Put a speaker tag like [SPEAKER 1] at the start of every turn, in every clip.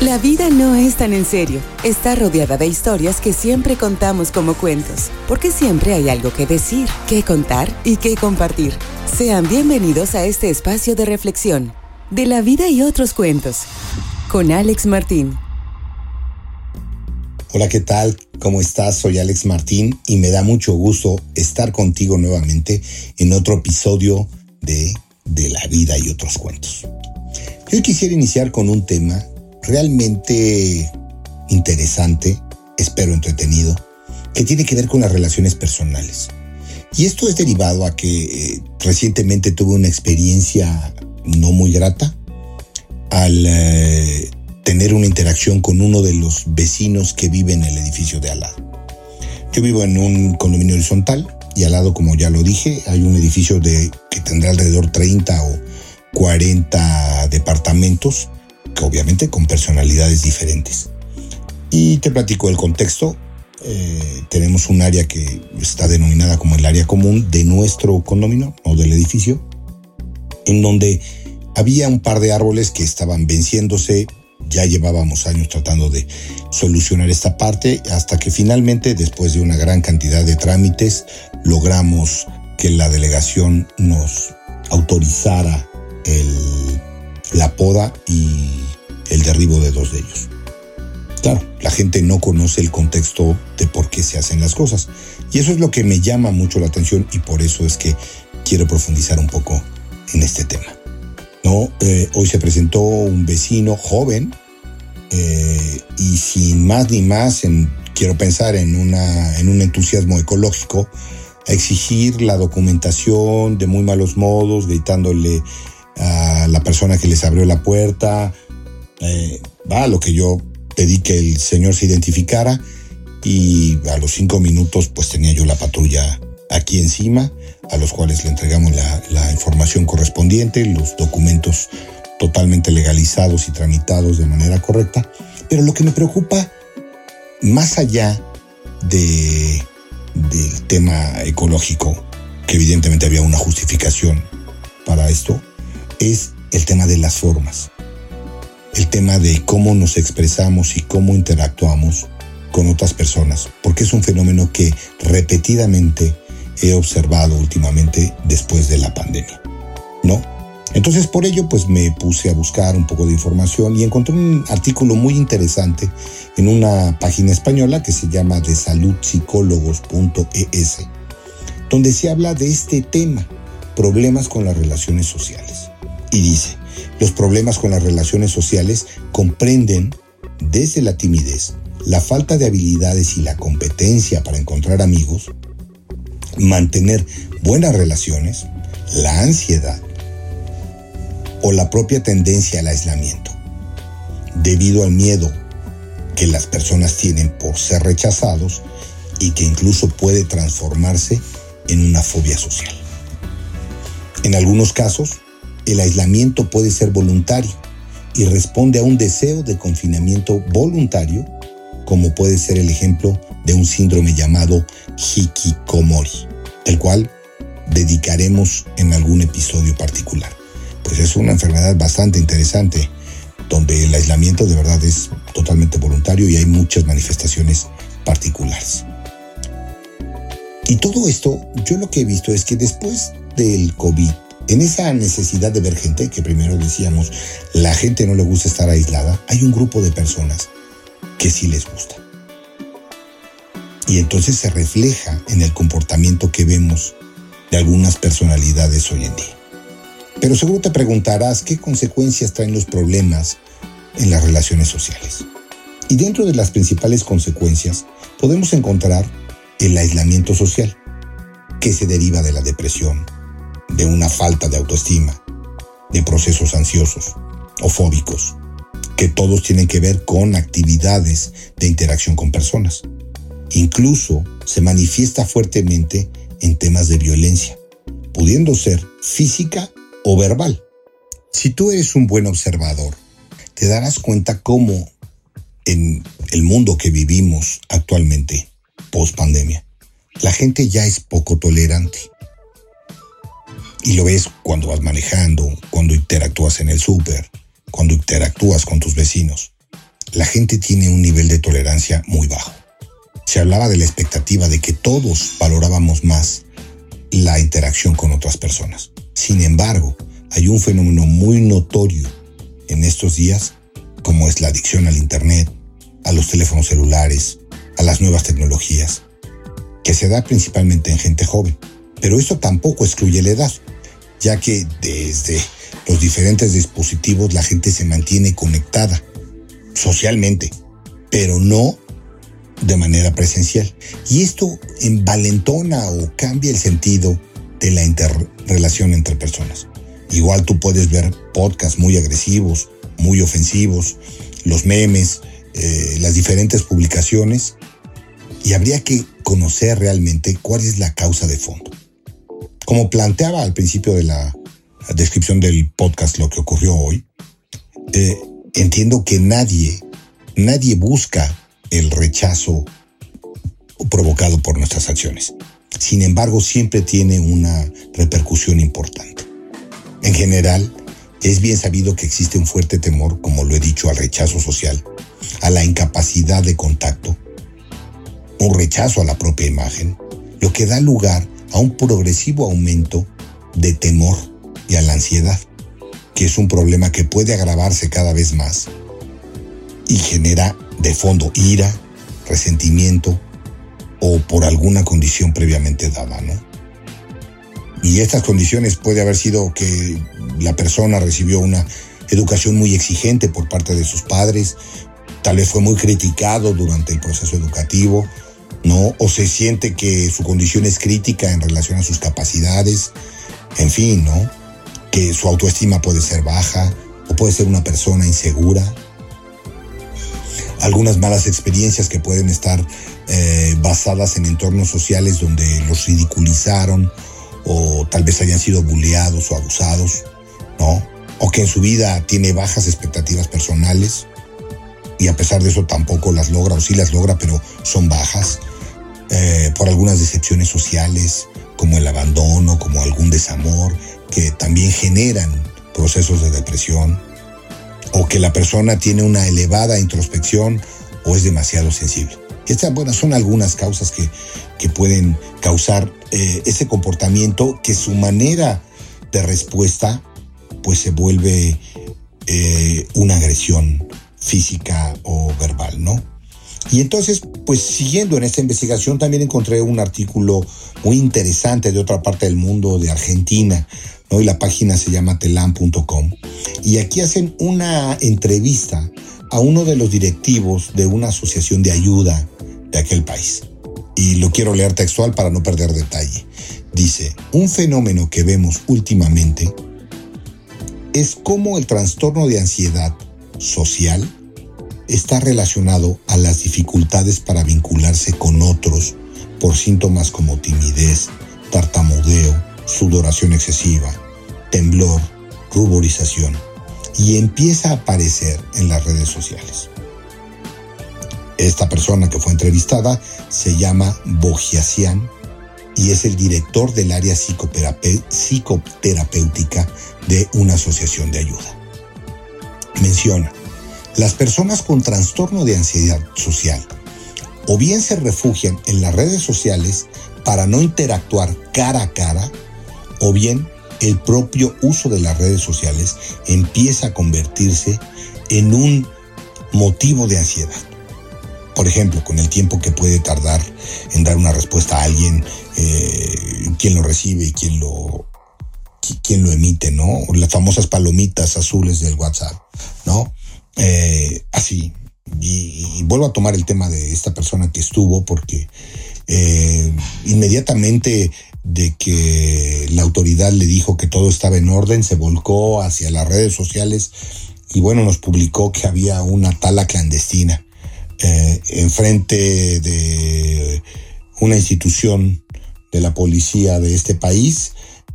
[SPEAKER 1] La vida no es tan en serio. Está rodeada de historias que siempre contamos como cuentos, porque siempre hay algo que decir, que contar y que compartir. Sean bienvenidos a este espacio de reflexión, de la vida y otros cuentos, con Alex Martín.
[SPEAKER 2] Hola, ¿qué tal? ¿Cómo estás? Soy Alex Martín y me da mucho gusto estar contigo nuevamente en otro episodio de De la vida y otros cuentos. Yo quisiera iniciar con un tema realmente interesante, espero entretenido, que tiene que ver con las relaciones personales. Y esto es derivado a que eh, recientemente tuve una experiencia no muy grata al eh, tener una interacción con uno de los vecinos que vive en el edificio de al lado. Yo vivo en un condominio horizontal y al lado, como ya lo dije, hay un edificio de, que tendrá alrededor 30 o 40 departamentos obviamente con personalidades diferentes. Y te platico el contexto. Eh, tenemos un área que está denominada como el área común de nuestro condominio o del edificio, en donde había un par de árboles que estaban venciéndose. Ya llevábamos años tratando de solucionar esta parte hasta que finalmente, después de una gran cantidad de trámites, logramos que la delegación nos autorizara el, la poda y el derribo de dos de ellos. Claro, la gente no conoce el contexto de por qué se hacen las cosas. Y eso es lo que me llama mucho la atención y por eso es que quiero profundizar un poco en este tema. ¿No? Eh, hoy se presentó un vecino joven eh, y sin más ni más, en, quiero pensar en, una, en un entusiasmo ecológico, a exigir la documentación de muy malos modos, gritándole a la persona que les abrió la puerta, eh, va a lo que yo pedí que el señor se identificara y a los cinco minutos pues tenía yo la patrulla aquí encima, a los cuales le entregamos la, información correspondiente, los documentos totalmente legalizados y tramitados de manera correcta. Pero lo que me preocupa, más allá de, del tema ecológico, que evidentemente había una justificación para esto, es el tema de las formas el tema de cómo nos expresamos y cómo interactuamos con otras personas, porque es un fenómeno que repetidamente he observado últimamente después de la pandemia, ¿no? Entonces por ello pues me puse a buscar un poco de información y encontré un artículo muy interesante en una página española que se llama desaludpsicólogos.es, donde se habla de este tema, problemas con las relaciones sociales. Y dice, los problemas con las relaciones sociales comprenden desde la timidez, la falta de habilidades y la competencia para encontrar amigos, mantener buenas relaciones, la ansiedad o la propia tendencia al aislamiento, debido al miedo que las personas tienen por ser rechazados y que incluso puede transformarse en una fobia social. En algunos casos, el aislamiento puede ser voluntario y responde a un deseo de confinamiento voluntario, como puede ser el ejemplo de un síndrome llamado hikikomori, el cual dedicaremos en algún episodio particular. Pues es una enfermedad bastante interesante, donde el aislamiento de verdad es totalmente voluntario y hay muchas manifestaciones particulares. Y todo esto, yo lo que he visto es que después del COVID, en esa necesidad de ver gente, que primero decíamos, la gente no le gusta estar aislada, hay un grupo de personas que sí les gusta. Y entonces se refleja en el comportamiento que vemos de algunas personalidades hoy en día. Pero seguro te preguntarás qué consecuencias traen los problemas en las relaciones sociales. Y dentro de las principales consecuencias podemos encontrar el aislamiento social, que se deriva de la depresión, de una falta de autoestima, de procesos ansiosos o fóbicos, que todos tienen que ver con actividades de interacción con personas. Incluso se manifiesta fuertemente en temas de violencia, pudiendo ser física o verbal. Si tú eres un buen observador, te darás cuenta cómo en el mundo que vivimos actualmente, post pandemia, la gente ya es poco tolerante y lo ves cuando vas manejando, cuando interactúas en el súper, cuando interactúas con tus vecinos. la gente tiene un nivel de tolerancia muy bajo. Se hablaba de la expectativa de que todos valorábamos más la interacción con otras personas. Sin embargo, hay un fenómeno muy notorio en estos días, como es la adicción al Internet, a los teléfonos celulares, a las nuevas tecnologías, que se da principalmente en gente joven. Pero esto tampoco excluye la edad, ya que desde los diferentes dispositivos la gente se mantiene conectada socialmente, pero no de manera presencial. Y esto envalentona o cambia el sentido de la interrelación entre personas. Igual tú puedes ver podcasts muy agresivos, muy ofensivos, los memes, eh, las diferentes publicaciones, y habría que conocer realmente cuál es la causa de fondo. Como planteaba al principio de la descripción del podcast lo que ocurrió hoy, entiendo que nadie, nadie busca el rechazo provocado por nuestras acciones. Sin embargo, siempre tiene una repercusión importante. En general, es bien sabido que existe un fuerte temor, como lo he dicho, al rechazo social, a la incapacidad de contacto, un rechazo a la propia imagen, lo que da lugar a un progresivo aumento de temor y a la ansiedad, que es un problema que puede agravarse cada vez más y genera de fondo ira, resentimiento o por alguna condición previamente dada, ¿no? Y estas condiciones puede haber sido que la persona recibió una educación muy exigente por parte de sus padres, tal vez fue muy criticado durante el proceso educativo, ¿no? O se siente que su condición es crítica en relación a sus capacidades, en fin, ¿no? Que su autoestima puede ser baja o puede ser una persona insegura, algunas malas experiencias que pueden estar eh, basadas en entornos sociales donde los ridiculizaron o tal vez hayan sido bulleados o abusados, ¿no? O que en su vida tiene bajas expectativas personales y a pesar de eso tampoco las logra o sí las logra, pero son bajas eh, por algunas decepciones sociales, como el abandono, como algún desamor, que también generan procesos de depresión o que la persona tiene una elevada introspección o es demasiado sensible. Estas bueno, son algunas causas que, que pueden causar eh, ese comportamiento que su manera de respuesta pues se vuelve eh, una agresión física o verbal, ¿no? Y entonces, pues siguiendo en esta investigación, también encontré un artículo muy interesante de otra parte del mundo, de Argentina, ¿no? Y la página se llama telam.com. Y aquí hacen una entrevista a uno de los directivos de una asociación de ayuda de aquel país. Y lo quiero leer textual para no perder detalle. Dice, un fenómeno que vemos últimamente es cómo el trastorno de ansiedad social está relacionado a las dificultades para vincularse con otros por síntomas como timidez, tartamudeo, sudoración excesiva, temblor, ruborización y empieza a aparecer en las redes sociales. Esta persona que fue entrevistada se llama Bogiasian y es el director del área psicoterapéutica de una asociación de ayuda. Menciona, las personas con trastorno de ansiedad social o bien se refugian en las redes sociales para no interactuar cara a cara, o bien el propio uso de las redes sociales empieza a convertirse en un motivo de ansiedad. Por ejemplo, con el tiempo que puede tardar en dar una respuesta a alguien, eh, quien lo recibe y quien lo, quien lo emite, ¿no? Las famosas palomitas azules del WhatsApp, ¿no? Eh, así. Y, vuelvo a tomar el tema de esta persona que estuvo porque eh, inmediatamente de que la autoridad le dijo que todo estaba en orden, se volcó hacia las redes sociales y bueno, nos publicó que había una tala clandestina eh, enfrente de una institución de la policía de este país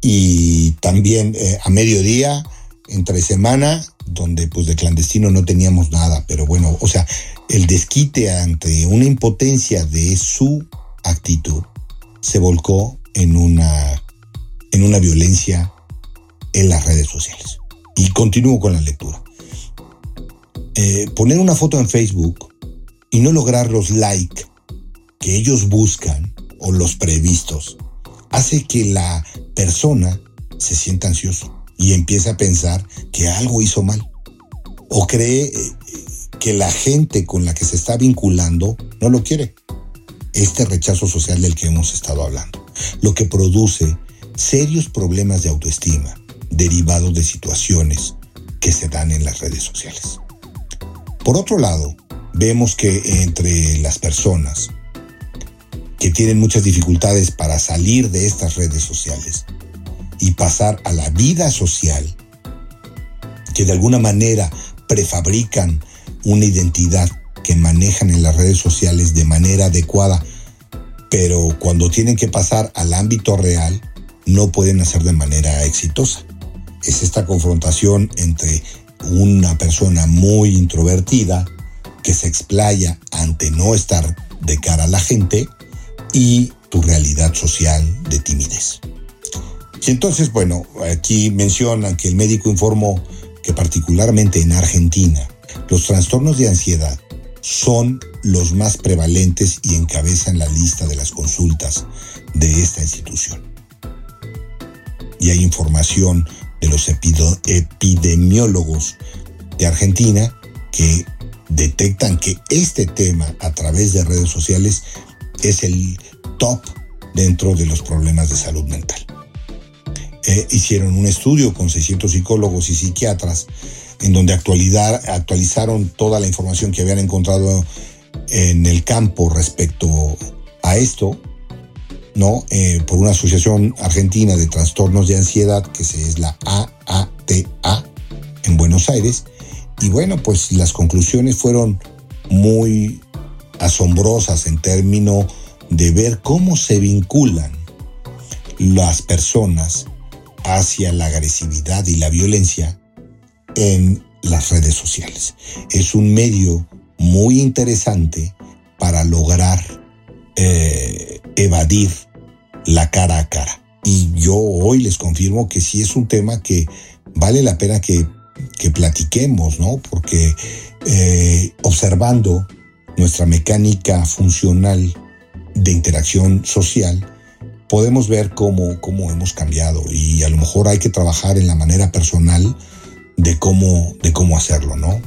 [SPEAKER 2] y también eh, a mediodía, entre semana, donde pues de clandestino no teníamos nada, pero bueno, o sea, el desquite ante una impotencia de su actitud se volcó en una, en una violencia en las redes sociales. Y continúo con la lectura. eh, poner una foto en Facebook y no lograr los likes que ellos buscan o los previstos hace que la persona se sienta ansioso y empiece a pensar que algo hizo mal o cree eh, que la gente con la que se está vinculando no lo quiere. Este rechazo social del que hemos estado hablando, lo que produce serios problemas de autoestima derivados de situaciones que se dan en las redes sociales. Por otro lado, vemos que entre las personas que tienen muchas dificultades para salir de estas redes sociales y pasar a la vida social, que de alguna manera prefabrican una identidad que manejan en las redes sociales de manera adecuada, pero cuando tienen que pasar al ámbito real, no pueden hacer de manera exitosa. Es esta confrontación entre una persona muy introvertida que se explaya ante no estar de cara a la gente y tu realidad social de timidez. Y entonces, bueno, aquí mencionan que el médico informó que particularmente en Argentina, los trastornos de ansiedad son los más prevalentes y encabezan la lista de las consultas de esta institución. Y hay información de los epidemiólogos de Argentina que detectan que este tema a través de redes sociales es el top dentro de los problemas de salud mental. Eh, hicieron un estudio con 600 psicólogos y psiquiatras en donde actualizaron toda la información que habían encontrado en el campo respecto a esto, ¿no? Eh, por una asociación argentina de trastornos de ansiedad, que es la AATA, en Buenos Aires. Y bueno, pues las conclusiones fueron muy asombrosas en términos de ver cómo se vinculan las personas hacia la agresividad y la violencia en las redes sociales. Es un medio muy interesante para lograr eh, evadir la cara a cara. Y yo hoy les confirmo que sí es un tema que vale la pena que, platiquemos, ¿no? Porque eh, observando nuestra mecánica funcional de interacción social, podemos ver cómo, cómo hemos cambiado y a lo mejor hay que trabajar en la manera personal de cómo, de cómo hacerlo, ¿no?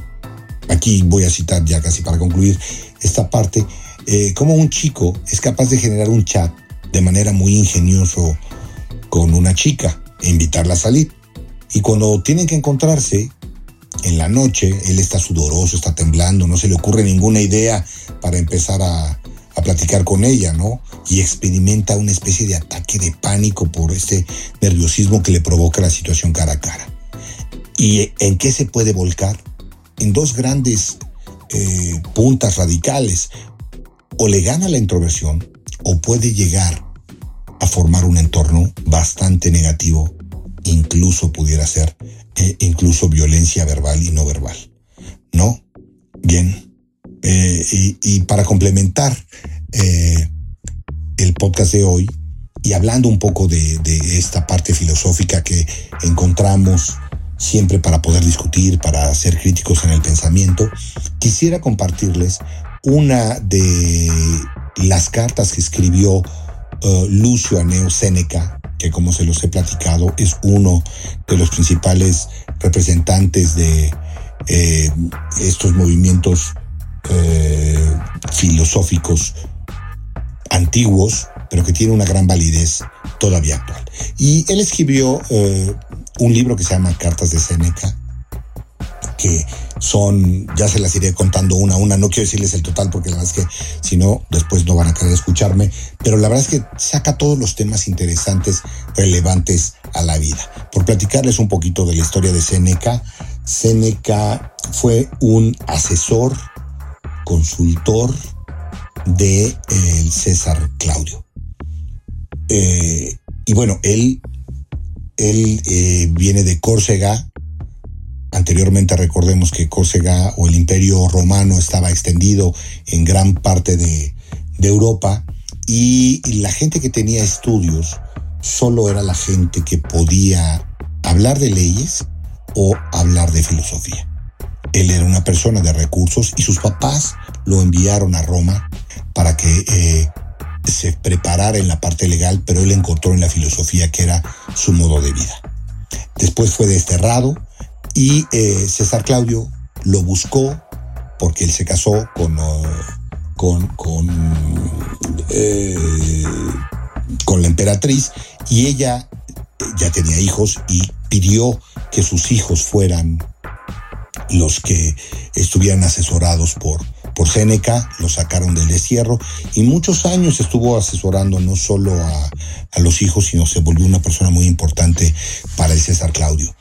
[SPEAKER 2] Aquí voy a citar ya casi para concluir esta parte, eh, cómo un chico es capaz de generar un chat de manera muy ingenioso con una chica e invitarla a salir. Y cuando tienen que encontrarse en la noche, él está sudoroso, está temblando, no se le ocurre ninguna idea para empezar a, a platicar con ella, ¿no? Y experimenta una especie de ataque de pánico por este nerviosismo que le provoca la situación cara a cara. ¿Y en qué se puede volcar? En dos grandes eh, puntas radicales. O le gana la introversión o puede llegar a formar un entorno bastante negativo, incluso pudiera ser, eh, incluso violencia verbal y no verbal. ¿No? Bien. Eh, y, para complementar el podcast de hoy y hablando un poco de, esta parte filosófica que encontramos siempre para poder discutir, para ser críticos en el pensamiento, quisiera compartirles una de las cartas que escribió uh, Lucio Aneo Séneca, que como se los he platicado, es uno de los principales representantes de eh, estos movimientos eh, filosóficos antiguos, pero que tiene una gran validez todavía actual. Y él escribió eh, un libro que se llama Cartas de Seneca, que son, ya se las iré contando una a una, no quiero decirles el total porque la verdad es que si no, después no van a querer escucharme, pero la verdad es que saca todos los temas interesantes, relevantes a la vida. Por platicarles un poquito de la historia de Seneca, Seneca fue un asesor, consultor de eh, César Claudio. Eh, y bueno, él él eh, viene de Córcega. Anteriormente recordemos que Córcega o el imperio romano estaba extendido en gran parte de, Europa y, la gente que tenía estudios solo era la gente que podía hablar de leyes o hablar de filosofía. Él era una persona de recursos y sus papás lo enviaron a Roma para que eh, se preparara en la parte legal, pero él encontró en la filosofía que era su modo de vida. Después fue desterrado y eh, César Claudio lo buscó porque él se casó con, con, eh, con la emperatriz y ella ya tenía hijos y pidió que sus hijos fueran los que estuvieran asesorados por, por Séneca, lo sacaron del destierro y muchos años estuvo asesorando no solo a, los hijos, sino se volvió una persona muy importante para el César Claudio.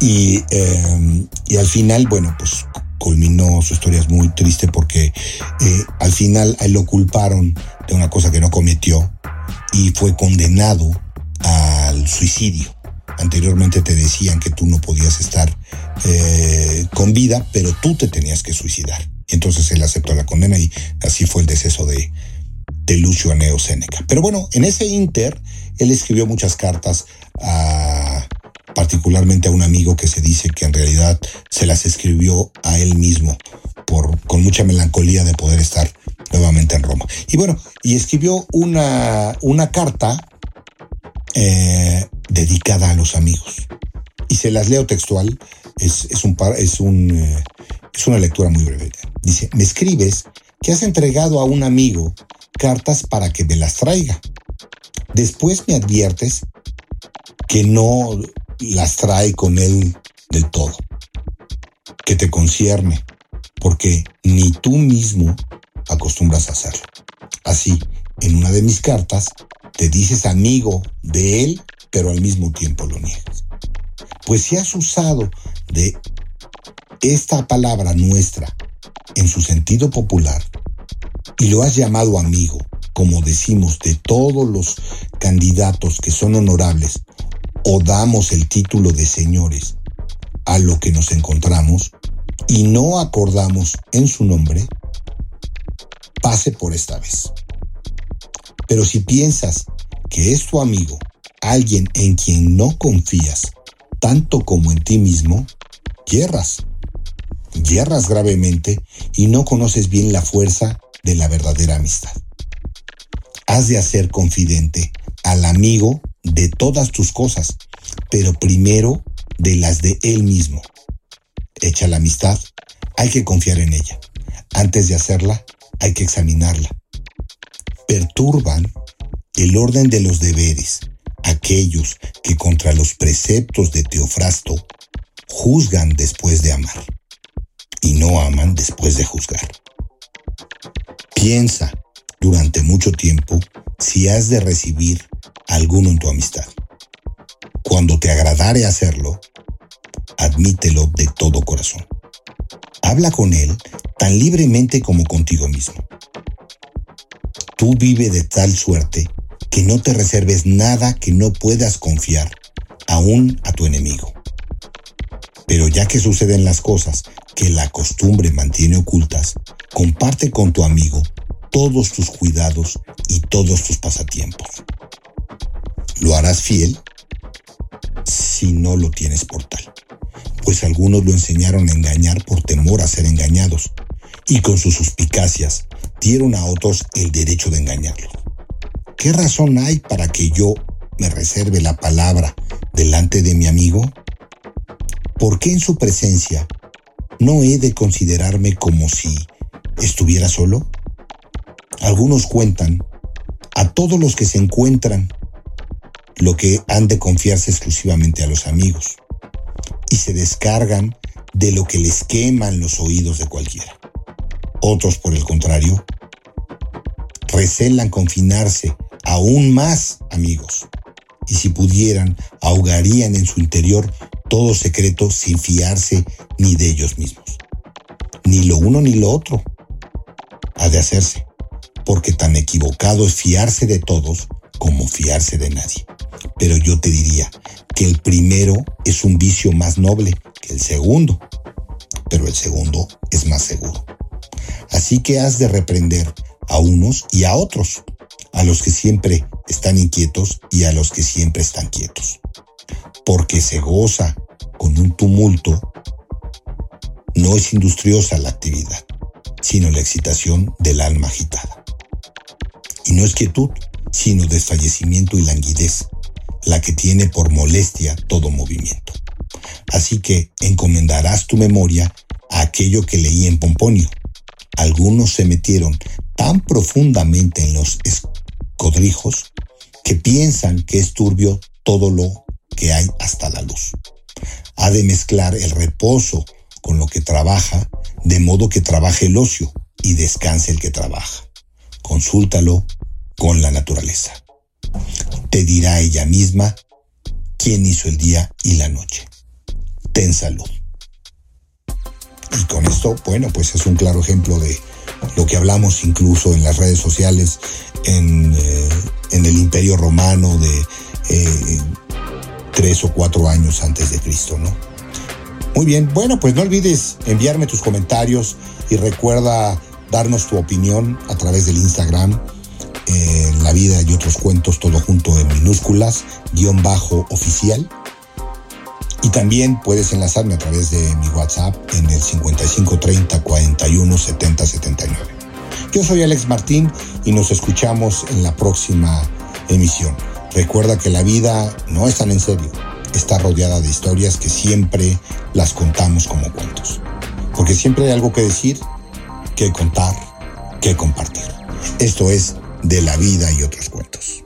[SPEAKER 2] Y, eh, y al final, bueno, pues culminó su historia es muy triste porque eh, al final él lo culparon de una cosa que no cometió y fue condenado al suicidio. Anteriormente te decían que tú no podías estar eh, con vida, pero tú te tenías que suicidar. Entonces él aceptó la condena y así fue el deceso de, de Lucio Aneo Séneca. Pero bueno, en ese inter, él escribió muchas cartas a, particularmente a un amigo que se dice que en realidad se las escribió a él mismo por, con mucha melancolía de poder estar nuevamente en Roma. Y bueno, y escribió una, una carta eh, dedicada a los amigos. Y se las leo textual, es, es, un, es, un, eh, es una lectura muy breve. Dice, me escribes que has entregado a un amigo cartas para que me las traiga. Después me adviertes que no las trae con él del todo, que te concierne, porque ni tú mismo acostumbras a hacerlo. Así, en una de mis cartas, te dices amigo de él, pero al mismo tiempo lo niegas. Pues si has usado de esta palabra nuestra en su sentido popular y lo has llamado amigo, como decimos de todos los candidatos que son honorables o damos el título de señores a lo que nos encontramos y no acordamos en su nombre, pase por esta vez. Pero si piensas que es tu amigo, alguien en quien no confías, tanto como en ti mismo, yerras. Yerras gravemente y no conoces bien la fuerza de la verdadera amistad. Has de hacer confidente al amigo de todas tus cosas, pero primero de las de él mismo. Hecha la amistad, hay que confiar en ella. Antes de hacerla, hay que examinarla. Perturban el orden de los deberes aquellos que contra los preceptos de Teofrasto juzgan después de amar y no aman después de juzgar. Piensa durante mucho tiempo si has de recibir alguno en tu amistad. Cuando te agradare hacerlo, admítelo de todo corazón. Habla con él tan libremente como contigo mismo. Tú vive de tal suerte que no te reserves nada que no puedas confiar, aún a tu enemigo. Pero ya que suceden las cosas que la costumbre mantiene ocultas, comparte con tu amigo todos tus cuidados y todos tus pasatiempos. ¿Lo harás fiel? Si no lo tienes por tal, pues algunos lo enseñaron a engañar por temor a ser engañados, y con sus suspicacias dieron a otros el derecho de engañarlos. ¿Qué razón hay para que yo me reserve la palabra delante de mi amigo? ¿Por qué en su presencia no he de considerarme como si estuviera solo? Algunos cuentan a todos los que se encuentran lo que han de confiarse exclusivamente a los amigos y se descargan de lo que les queman los oídos de cualquiera. Otros, por el contrario, recelan confinarse aún más amigos. Y si pudieran, ahogarían en su interior todo secreto sin fiarse ni de ellos mismos. Ni lo uno ni lo otro ha de hacerse, porque tan equivocado es fiarse de todos como fiarse de nadie. Pero yo te diría que el primero es un vicio más noble que el segundo, pero el segundo es más seguro. Así que has de reprender a unos y a otros a los que siempre están inquietos y a los que siempre están quietos. Porque se goza con un tumulto, No es industriosa la actividad, sino la excitación del alma agitada. Y no es quietud, sino desfallecimiento y languidez, la que tiene por molestia todo movimiento. Así que encomendarás tu memoria a aquello que leí en Pomponio. Algunos se metieron tan profundamente en los escodrijos que piensan que es turbio todo lo que hay hasta la luz. Ha de mezclar el reposo con lo que trabaja, de modo que trabaje el ocio y descanse el que trabaja. Consúltalo con la naturaleza. Te dirá ella misma quién hizo el día y la noche. Ten salud. Y con esto, bueno, pues es un claro ejemplo de lo que hablamos incluso en las redes sociales, en, eh, el imperio romano de eh, tres o cuatro años antes de Cristo, ¿no? Muy bien, bueno, pues no olvides enviarme tus comentarios y recuerda darnos tu opinión a través del Instagram, en La vida y otros cuentos, todo junto en minúsculas, guion bajo oficial. Y también puedes enlazarme a través de mi WhatsApp en el 5530 41 70 79. Yo soy Alex Martín y nos escuchamos en la próxima emisión. Recuerda que la vida no es tan en serio, está rodeada de historias que siempre las contamos como cuentos. Porque siempre hay algo que decir, que contar, que compartir. Esto es de la vida y otros cuentos.